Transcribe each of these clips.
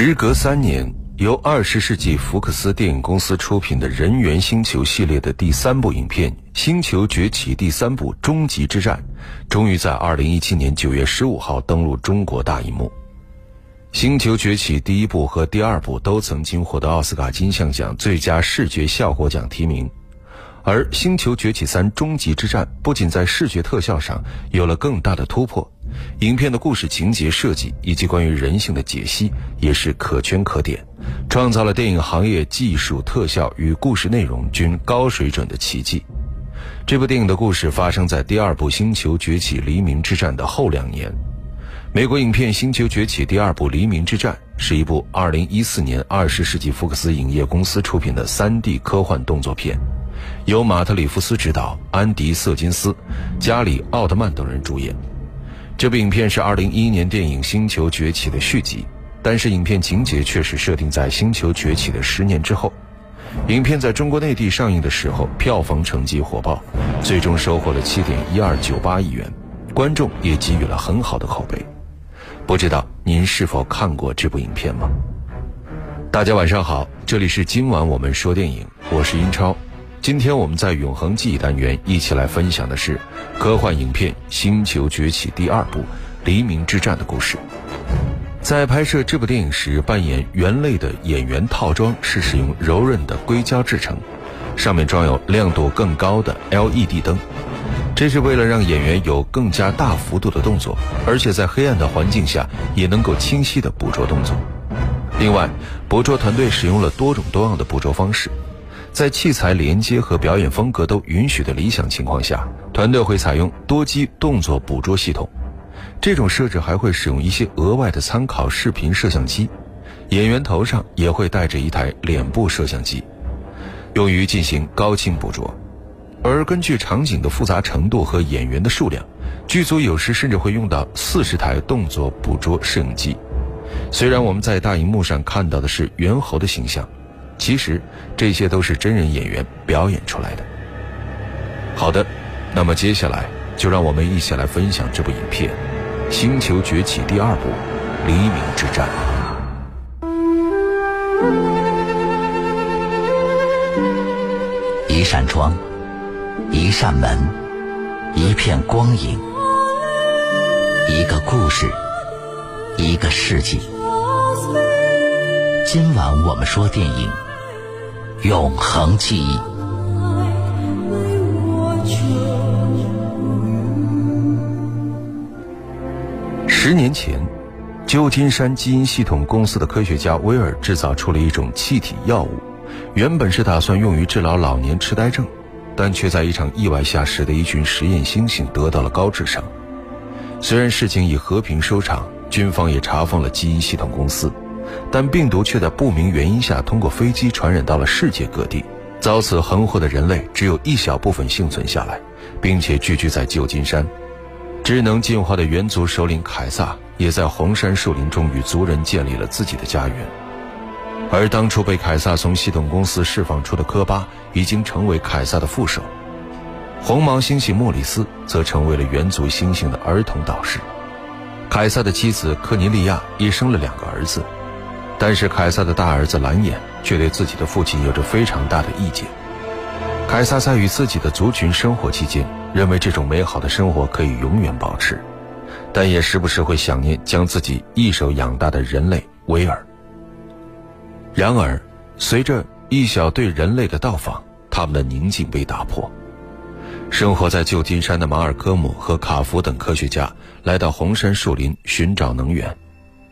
时隔三年，由二十世纪福克斯电影公司出品的《人猿星球》系列的第三部影片《星球崛起》第三部《终极之战》，终于在二零一七年九月十五号登陆中国大银幕。《星球崛起》第一部和第二部都曾经获得奥斯卡金像奖最佳视觉效果奖提名。而《星球崛起三：终极之战》不仅在视觉特效上有了更大的突破，影片的故事情节设计以及关于人性的解析也是可圈可点，创造了电影行业技术特效与故事内容均高水准的奇迹。这部电影的故事发生在第二部《星球崛起：黎明之战》的后两年。美国影片《星球崛起》第二部《黎明之战》是一部2014年二十世纪福克斯影业公司出品的 3D 科幻动作片。由马特·里夫斯执导，安迪·瑟金斯、加里·奥特曼等人主演。这部影片是2011年电影《星球崛起》的续集，但是影片情节却是设定在《星球崛起》的十年之后。影片在中国内地上映的时候，票房成绩火爆，最终收获了7.1298亿元，观众也给予了很好的口碑。不知道您是否看过这部影片吗？大家晚上好，这里是今晚我们说电影，我是英超。今天我们在永恒记忆单元一起来分享的是科幻影片《星球崛起》第二部《黎明之战》的故事。在拍摄这部电影时，扮演猿类的演员套装是使用柔韧的硅胶制成，上面装有亮度更高的 LED 灯，这是为了让演员有更加大幅度的动作，而且在黑暗的环境下也能够清晰地捕捉动作。另外，捕捉团队使用了多种多样的捕捉方式。在器材连接和表演风格都允许的理想情况下，团队会采用多机动作捕捉系统。这种设置还会使用一些额外的参考视频摄像机，演员头上也会带着一台脸部摄像机，用于进行高清捕捉。而根据场景的复杂程度和演员的数量，剧组有时甚至会用到四十台动作捕捉摄影机。虽然我们在大荧幕上看到的是猿猴的形象。其实这些都是真人演员表演出来的。好的，那么接下来就让我们一起来分享这部影片《星球崛起》第二部《黎明之战》。一扇窗，一扇门，一片光影，一个故事，一个世纪。今晚我们说电影。永恒记忆。十年前，旧金山基因系统公司的科学家威尔制造出了一种气体药物，原本是打算用于治疗老年痴呆症，但却在一场意外下使得一群实验猩猩得到了高智商。虽然事情以和平收场，军方也查封了基因系统公司。但病毒却在不明原因下通过飞机传染到了世界各地。遭此横祸的人类只有一小部分幸存下来，并且聚居在旧金山。智能进化的猿族首领凯撒也在红杉树林中与族人建立了自己的家园。而当初被凯撒从系统公司释放出的科巴已经成为凯撒的副手。红毛猩猩莫里斯则成为了猿族猩猩的儿童导师。凯撒的妻子科尼利亚也生了两个儿子。但是凯撒的大儿子蓝眼却对自己的父亲有着非常大的意见。凯撒在与自己的族群生活期间，认为这种美好的生活可以永远保持，但也时不时会想念将自己一手养大的人类威尔。然而，随着一小队人类的到访，他们的宁静被打破。生活在旧金山的马尔科姆和卡夫等科学家来到红杉树林寻找能源。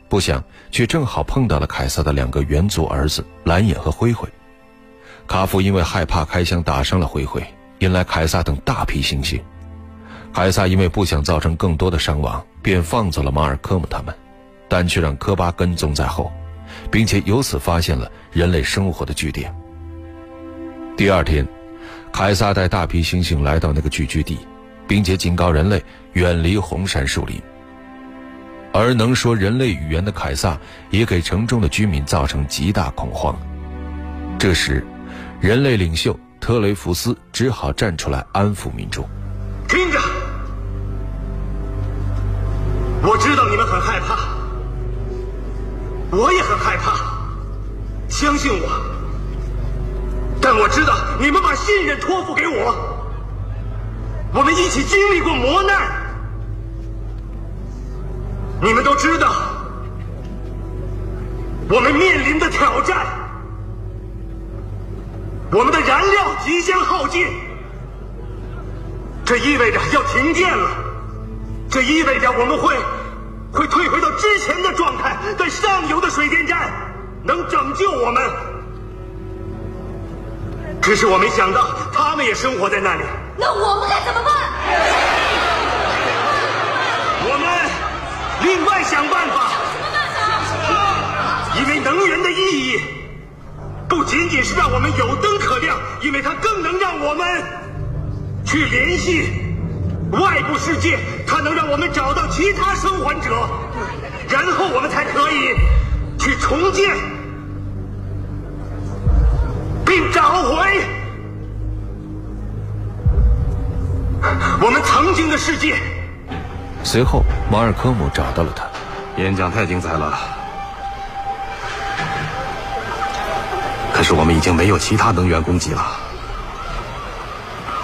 不想，却正好碰到了凯撒的两个猿族儿子蓝眼和灰灰。卡夫因为害怕开枪打伤了灰灰，引来凯撒等大批猩猩。凯撒因为不想造成更多的伤亡，便放走了马尔科姆他们，但却让科巴跟踪在后，并且由此发现了人类生活的据点。第二天，凯撒带大批猩猩来到那个聚居地，并且警告人类远离红杉树林。而能说人类语言的凯撒也给城中的居民造成极大恐慌。这时，人类领袖特雷福斯只好站出来安抚民众：“听着，我知道你们很害怕，我也很害怕。相信我，但我知道你们把信任托付给我，我们一起经历过磨难，你们都知道我们面临的挑战，我们的燃料即将耗尽，这意味着要停电了，这意味着我们会会退回到之前的状态，但上游的水电站能拯救我们。只是我没想到，他们也生活在那里。那我们该怎么办？另外想办法。因为能源的意义，不仅仅是让我们有灯可亮，因为它更能让我们去联系外部世界，它能让我们找到其他生还者，然后我们才可以去重建并找回我们曾经的世界。随后，马尔科姆找到了他。演讲太精彩了，可是我们已经没有其他能源供给了。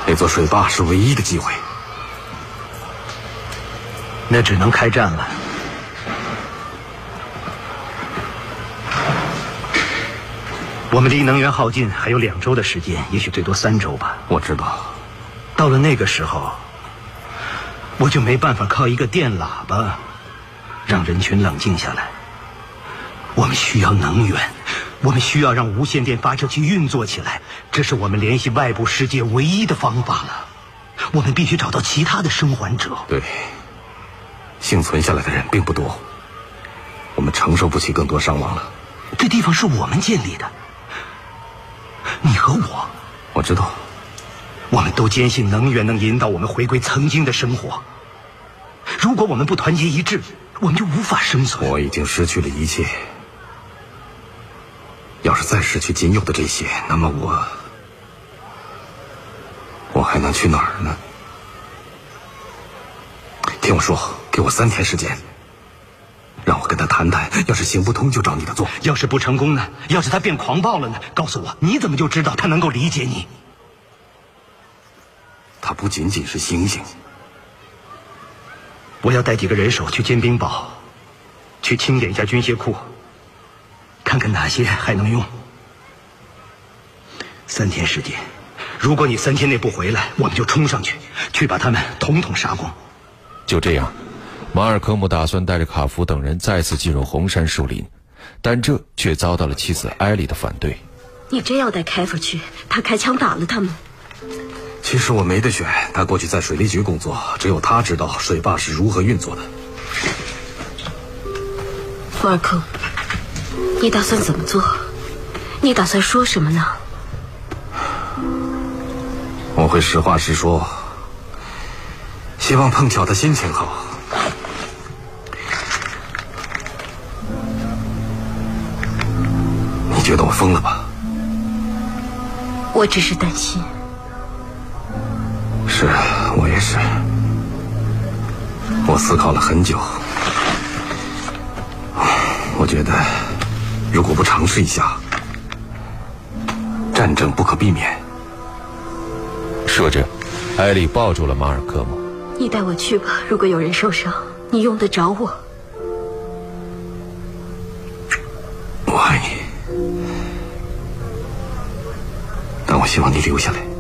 那座水坝是唯一的机会。那只能开战了。我们离能源耗尽还有两周的时间，也许最多三周吧。我知道，到了那个时候，我就没办法靠一个电喇叭让人群冷静下来。我们需要能源，我们需要让无线电发射器运作起来，这是我们联系外部世界唯一的方法了。我们必须找到其他的生还者。对，幸存下来的人并不多，我们承受不起更多伤亡了。这地方是我们建立的，你和我，我知道，我们都坚信能源能引导我们回归曾经的生活。如果我们不团结一致，我们就无法生存。我已经失去了一切。要是再失去仅有的这些，那么我，我还能去哪儿呢？听我说，给我三天时间，让我跟他谈谈。要是行不通，就找你的做。要是不成功呢？要是他变狂暴了呢？告诉我，你怎么就知道他能够理解你？他不仅仅是星星。我要带几个人手去尖冰堡，去清点一下军械库，看看哪些还能用。三天时间，如果你三天内不回来，我们就冲上去，去把他们统统杀光。就这样，马尔科姆打算带着卡夫等人再次进入红杉树林，但这却遭到了妻子艾莉的反对。你真要带凯夫去？他开枪打了他们。其实我没得选，他过去在水利局工作，只有他知道水坝是如何运作的。马尔科，你打算怎么做？你打算说什么呢？我会实话实说，希望碰巧他心情好。你觉得我疯了吧？我只是担心。是我也是，我思考了很久，我觉得如果不尝试一下，战争不可避免。说着，艾丽抱住了马尔科姆。你带我去吧，如果有人受伤，你用得着我。我爱你，但我希望你留下来。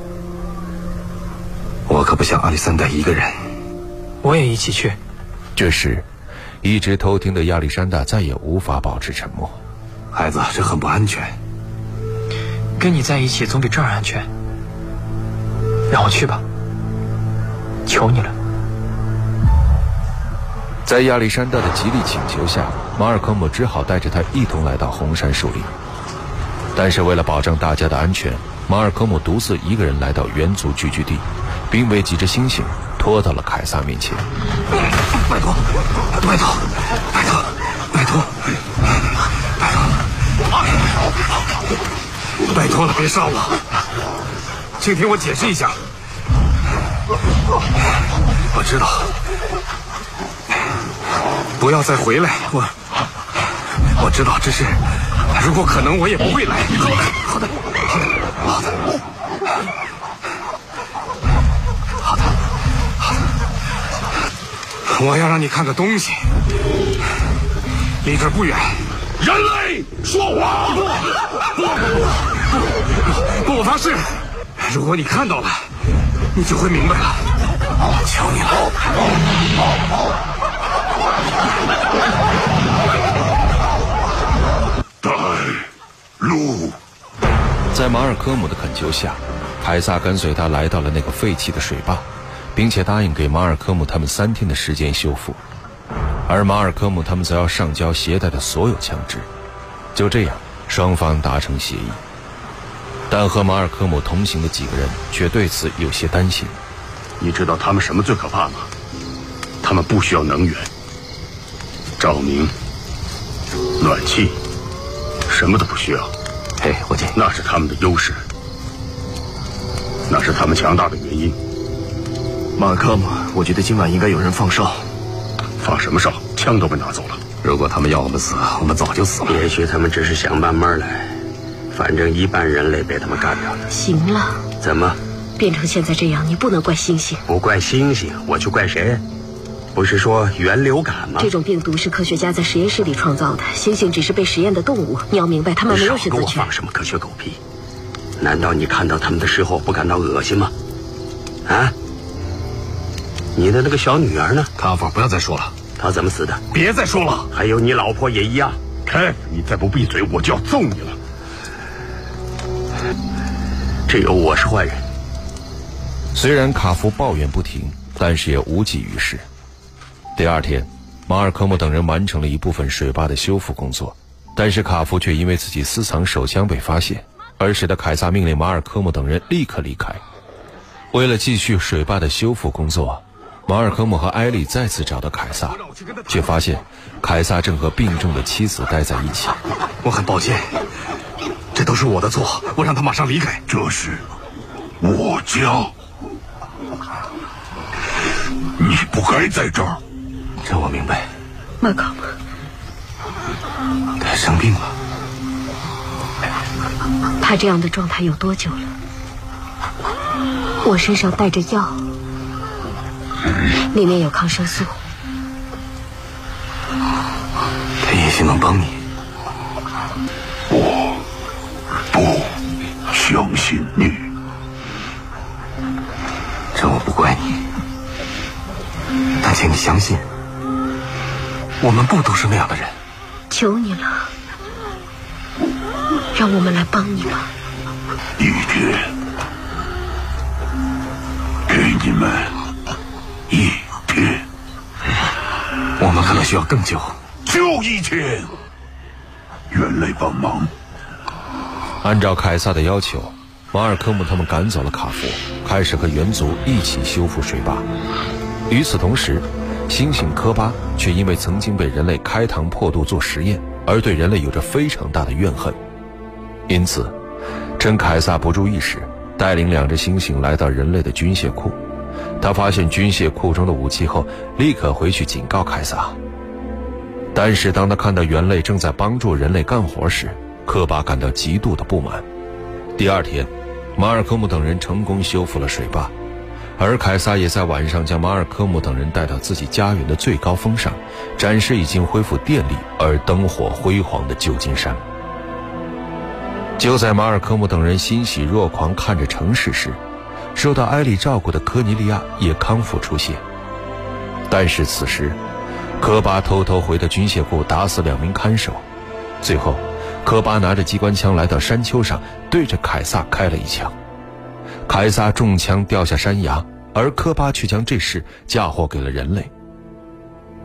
我可不想阿里山大一个人。我也一起去。这时，一直偷听的亚历山大再也无法保持沉默。孩子，这很不安全。跟你在一起总比这儿安全。让我去吧，求你了。在亚历山大的极力请求下，马尔科姆只好带着他一同来到红杉树林。但是为了保证大家的安全，马尔科姆独自一个人来到猿族聚居地，并为几只猩猩拖到了凯撒面前。拜托，拜托，拜托，拜托，拜托，拜托了，别杀我！请听我解释一下。我知道，不要再回来。我，我知道这是，如果可能，我也不会来。好的，好的，好的，好的，好的，好的。我要让你看个东西，离这儿不远。人类说谎！不不不不不！我发誓，如果你看到了，你就会明白了。我求你了。带路。在马尔科姆的恳求下，凯撒跟随他来到了那个废弃的水坝，并且答应给马尔科姆他们三天的时间修复，而马尔科姆他们则要上交携带的所有枪支。就这样，双方达成协议。但和马尔科姆同行的几个人却对此有些担心。你知道他们什么最可怕吗？他们不需要能源。照明、暖气，什么都不需要。嘿，伙计，那是他们的优势，那是他们强大的原因。马尔科姆，我觉得今晚应该有人放哨。放什么哨？枪都被拿走了。如果他们要我们死，我们早就死了。也许他们只是想慢慢来，反正一半人类被他们干掉了。行了，怎么变成现在这样，你不能怪星星。不怪星星，我去怪谁？不是说源流感吗？这种病毒是科学家在实验室里创造的，猩猩只是被实验的动物。你要明白，他们没有选择权。放什么科学狗屁？难道你看到他们的时候不感到恶心吗？啊？你的那个小女儿呢？卡夫，不要再说了。她怎么死的？别再说了。还有你老婆也一样。凯夫，你再不闭嘴，我就要揍你了。只有我是坏人。虽然卡夫抱怨不停，但是也无济于事。第二天，马尔科姆等人完成了一部分水坝的修复工作，但是卡夫却因为自己私藏手枪被发现，而使得凯撒命令马尔科姆等人立刻离开。为了继续水坝的修复工作，马尔科姆和艾丽再次找到凯撒，却发现凯撒正和病重的妻子待在一起。我很抱歉，这都是我的错，我让他马上离开。这是我家，你不该在这儿。这我明白。马考姆，他生病了。他这样的状态有多久了？我身上带着药，里面有抗生素。他也许能帮你。我不相信你。这我不怪你，但请你相信。我们不都是那样的人？求你了，让我们来帮你吧。一天，我们可能需要更久。就一天。人类帮忙。按照凯撒的要求，马尔科姆他们赶走了卡夫，开始和猿族一起修复水坝。与此同时，猩猩科巴却因为曾经被人类开膛破肚做实验，而对人类有着非常大的怨恨。因此，趁凯撒不注意时，带领两只猩猩来到人类的军械库。他发现军械库中的武器后，立刻回去警告凯撒。但是当他看到猿类正在帮助人类干活时，科巴感到极度的不满。第二天，马尔科姆等人成功修复了水坝。而凯撒也在晚上将马尔科姆等人带到自己家园的最高峰上，展示已经恢复电力而灯火辉煌的旧金山。就在马尔科姆等人欣喜若狂看着城市时，受到埃里照顾的科尼利亚也康复出现。但是此时，科巴偷偷回到军械库打死两名看守，最后，科巴拿着机关枪来到山丘上，对着凯撒开了一枪。凯撒中枪掉下山崖，而科巴却将这事嫁祸给了人类。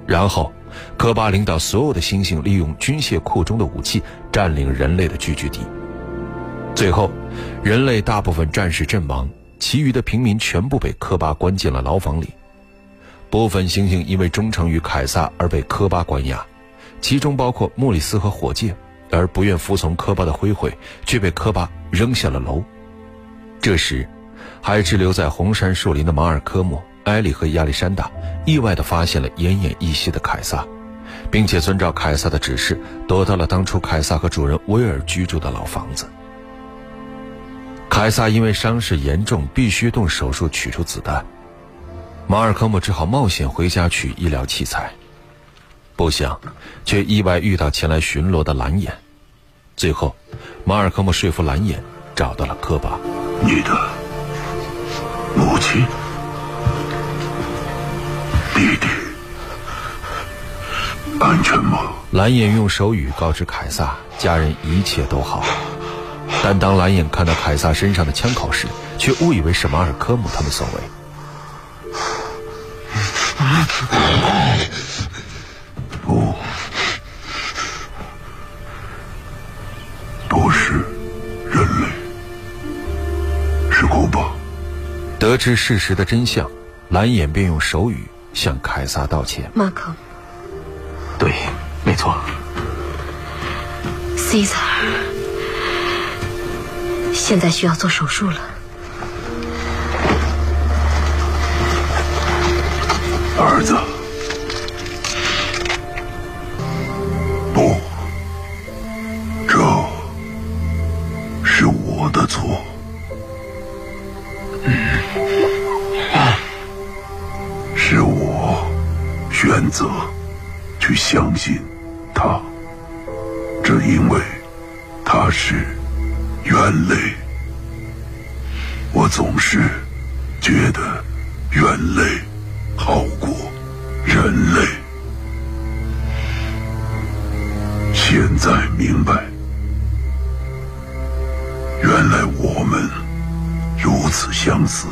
然后，科巴领导所有的猩猩利用军械库中的武器占领人类的聚居地。最后，人类大部分战士阵亡，其余的平民全部被科巴关进了牢房里。部分猩猩因为忠诚于凯撒而被科巴关押，其中包括莫里斯和火箭，而不愿服从科巴的挥挥，却被科巴扔下了楼。这时，还滞留在红杉树林的马尔科姆、埃里和亚历山大意外地发现了奄奄一息的凯撒，并且遵照凯撒的指示，躲到了当初凯撒和主人威尔居住的老房子。凯撒因为伤势严重，必须动手术取出子弹。马尔科姆只好冒险回家取医疗器材，不想，却意外遇到前来巡逻的蓝眼。最后，马尔科姆说服蓝眼找到了科巴。你的母亲、弟弟安全吗？蓝眼用手语告知凯撒，家人一切都好。但当蓝眼看到凯撒身上的枪口时，却误以为是马尔科姆他们所为。不，都是人类，是古巴。得知事实的真相，蓝眼便用手语向凯撒道歉。马克，对，没错。Caesar，现在需要做手术了。如此相似。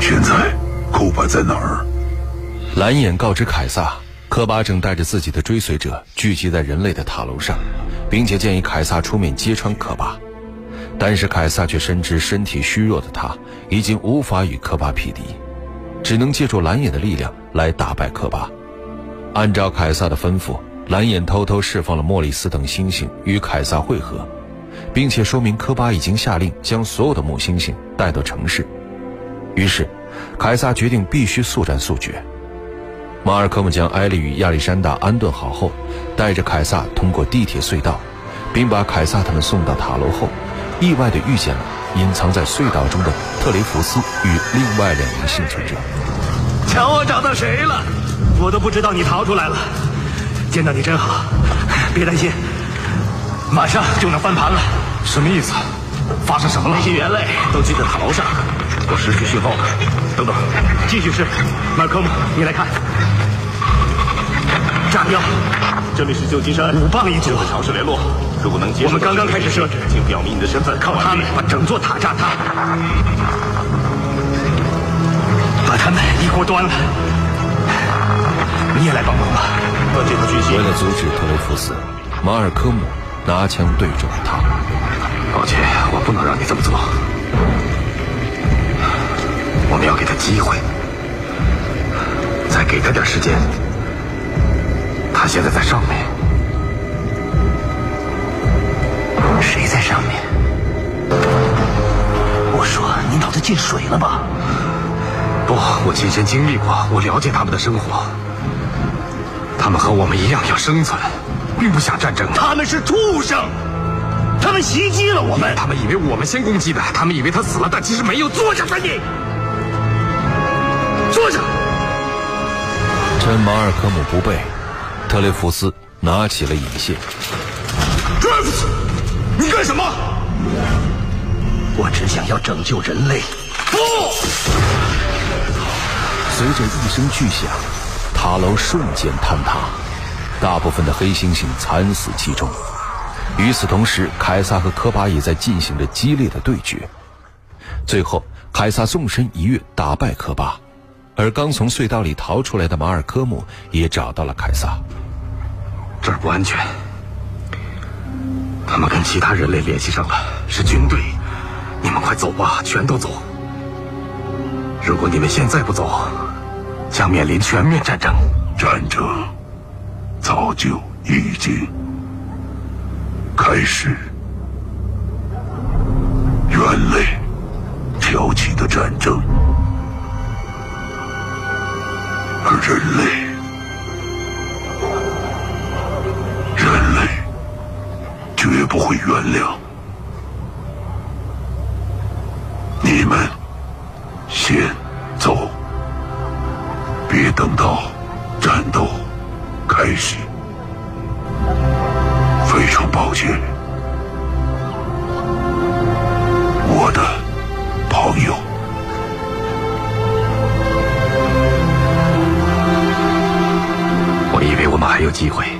现在，库巴在哪儿？蓝眼告知凯撒，科巴正带着自己的追随者聚集在人类的塔楼上，并且建议凯撒出面揭穿科巴。但是凯撒却深知身体虚弱的他已经无法与科巴匹敌，只能借助蓝眼的力量来打败科巴。按照凯撒的吩咐，蓝眼偷偷释放了莫里斯等猩猩与凯撒会合，并且说明科巴已经下令将所有的母猩猩带到城市。于是，凯撒决定必须速战速决。马尔科姆将埃利与亚历山大安顿好后，带着凯撒通过地铁隧道，并把凯撒他们送到塔楼后，意外地遇见了隐藏在隧道中的特雷弗斯与另外两名幸存者。瞧，我找到谁了？我都不知道你逃出来了。见到你真好，别担心，马上就能翻盘了。什么意思？发生什么了？那些猿类都聚在塔楼上，我失去讯号了。等等，继续试。马科姆，你来看，炸标，这里是旧金山，五磅一组。尝试联络，如果能接我们刚刚开始设置，请表明你的身份。靠他们把整座塔炸塌，把他们一锅端了。你也来帮忙吧。断这条讯息为。了阻止特雷弗斯，马尔科姆拿枪对准了他。抱歉，我不能让你这么做。我们要给他机会，再给他点时间。他现在在上面，谁在上面？我说你脑子进水了吧？不，我亲身经历过，我了解他们的生活。他们和我们一样要生存，并不想战争。他们是畜生，他们袭击了我们。他们以为我们先攻击的，他们以为他死了，但其实没有。坐下吧你，坐下。趁马尔科姆不备，特雷弗斯拿起了引线。Drift，你干什么？我只想要拯救人类。不！随着一声巨响，塔楼瞬间坍塌，大部分的黑猩猩惨死其中。与此同时，凯撒和科巴也在进行着激烈的对决。最后，凯撒纵身一跃，打败科巴，而刚从隧道里逃出来的马尔科姆也找到了凯撒。这儿不安全。他们跟其他人类联系上了，是军队。你们快走吧，全都走。如果你们现在不走，将面临全面战争。战争早就已经开始。人类挑起的战争而人类人类绝不会原谅。你们先走别等到开始。非常抱歉，我的朋友。我以为我们还有机会。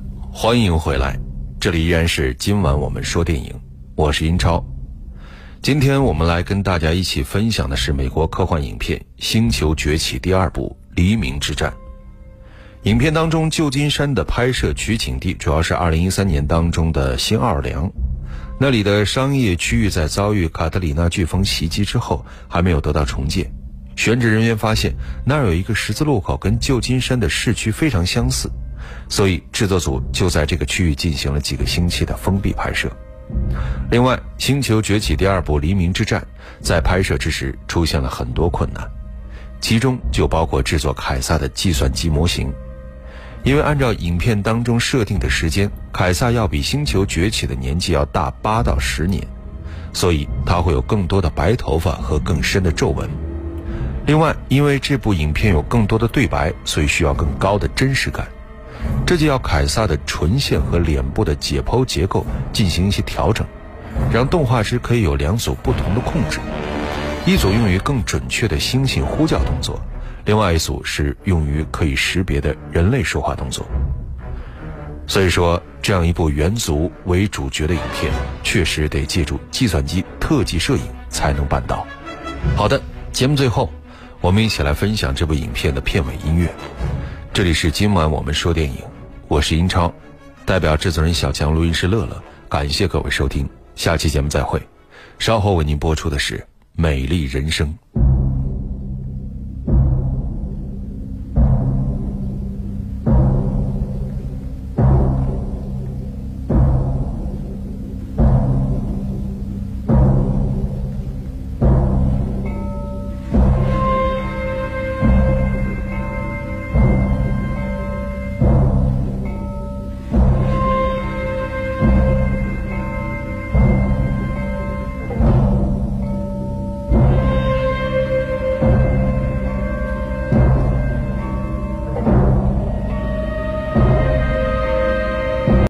欢迎回来，这里依然是今晚我们说电影，我是英超。今天我们来跟大家一起分享的是美国科幻影片《星球崛起》第二部《黎明之战》。影片当中，旧金山的拍摄取景地主要是2013年当中的新奥尔良，那里的商业区域在遭遇卡特里娜飓风袭击之后还没有得到重建。选址人员发现那儿有一个十字路口，跟旧金山的市区非常相似，所以制作组就在这个区域进行了几个星期的封闭拍摄。另外，《星球崛起》第二部《黎明之战》在拍摄之时出现了很多困难，其中就包括制作凯撒的计算机模型。因为按照影片当中设定的时间，凯撒要比星球崛起的年纪要大八到十年，所以他会有更多的白头发和更深的皱纹。另外，因为这部影片有更多的对白，所以需要更高的真实感，这就要凯撒的唇线和脸部的解剖结构进行一些调整，让动画师可以有两组不同的控制，一组用于更准确的猩猩呼叫动作。另外一组是用于可以识别的人类说话动作，所以说这样一部猿族为主角的影片，确实得借助计算机特技摄影才能办到。好的，节目最后，我们一起来分享这部影片的片尾音乐。这里是今晚我们说电影，我是英超，代表制作人小强、录音师乐乐，感谢各位收听，下期节目再会。稍后为您播出的是《美丽人生》。